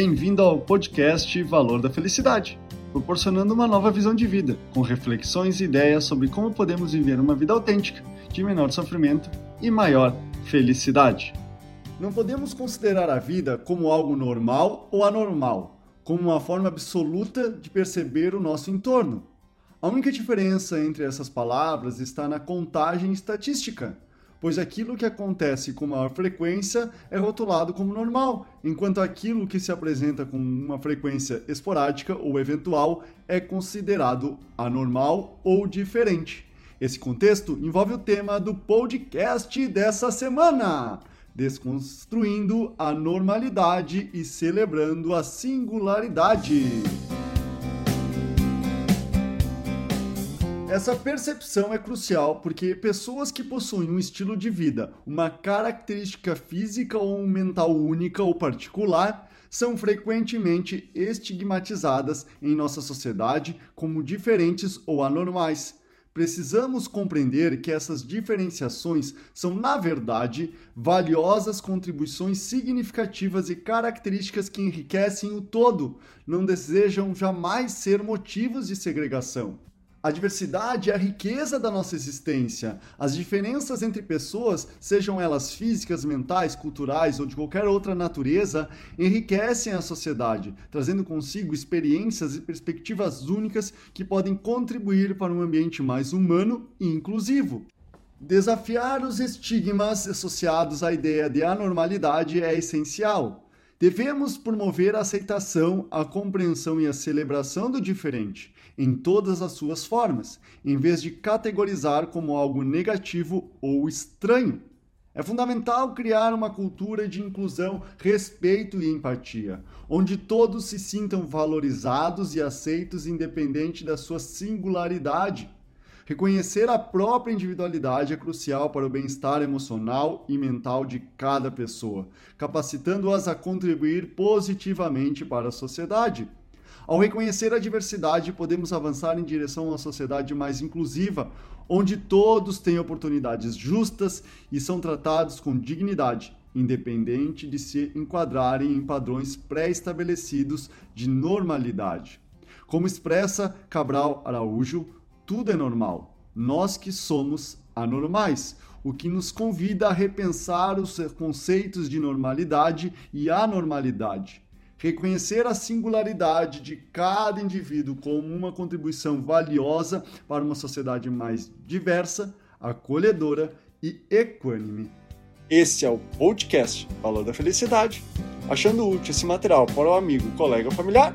Bem-vindo ao podcast Valor da Felicidade, proporcionando uma nova visão de vida, com reflexões e ideias sobre como podemos viver uma vida autêntica, de menor sofrimento e maior felicidade. Não podemos considerar a vida como algo normal ou anormal, como uma forma absoluta de perceber o nosso entorno. A única diferença entre essas palavras está na contagem estatística pois aquilo que acontece com maior frequência é rotulado como normal, enquanto aquilo que se apresenta com uma frequência esporádica ou eventual é considerado anormal ou diferente. Esse contexto envolve o tema do podcast dessa semana. Desconstruindo a normalidade e celebrando a singularidade. Essa percepção é crucial porque pessoas que possuem um estilo de vida, uma característica física ou mental única ou particular, são frequentemente estigmatizadas em nossa sociedade como diferentes ou anormais. Precisamos compreender que essas diferenciações são, na verdade, valiosas contribuições significativas e características que enriquecem o todo, não desejam jamais ser motivos de segregação. A diversidade é a riqueza da nossa existência. As diferenças entre pessoas, sejam elas físicas, mentais, culturais ou de qualquer outra natureza, enriquecem a sociedade, trazendo consigo experiências e perspectivas únicas que podem contribuir para um ambiente mais humano e inclusivo. Desafiar os estigmas associados à ideia de anormalidade é essencial. Devemos promover a aceitação, a compreensão e a celebração do diferente, em todas as suas formas, em vez de categorizar como algo negativo ou estranho. É fundamental criar uma cultura de inclusão, respeito e empatia, onde todos se sintam valorizados e aceitos independente da sua singularidade. Reconhecer a própria individualidade é crucial para o bem-estar emocional e mental de cada pessoa, capacitando-as a contribuir positivamente para a sociedade. Ao reconhecer a diversidade, podemos avançar em direção a uma sociedade mais inclusiva, onde todos têm oportunidades justas e são tratados com dignidade, independente de se enquadrarem em padrões pré-estabelecidos de normalidade. Como expressa Cabral Araújo, tudo é normal. Nós que somos anormais, o que nos convida a repensar os conceitos de normalidade e anormalidade. Reconhecer a singularidade de cada indivíduo como uma contribuição valiosa para uma sociedade mais diversa, acolhedora e equânime. Esse é o podcast Valor da Felicidade. Achando útil esse material para o amigo, colega ou familiar,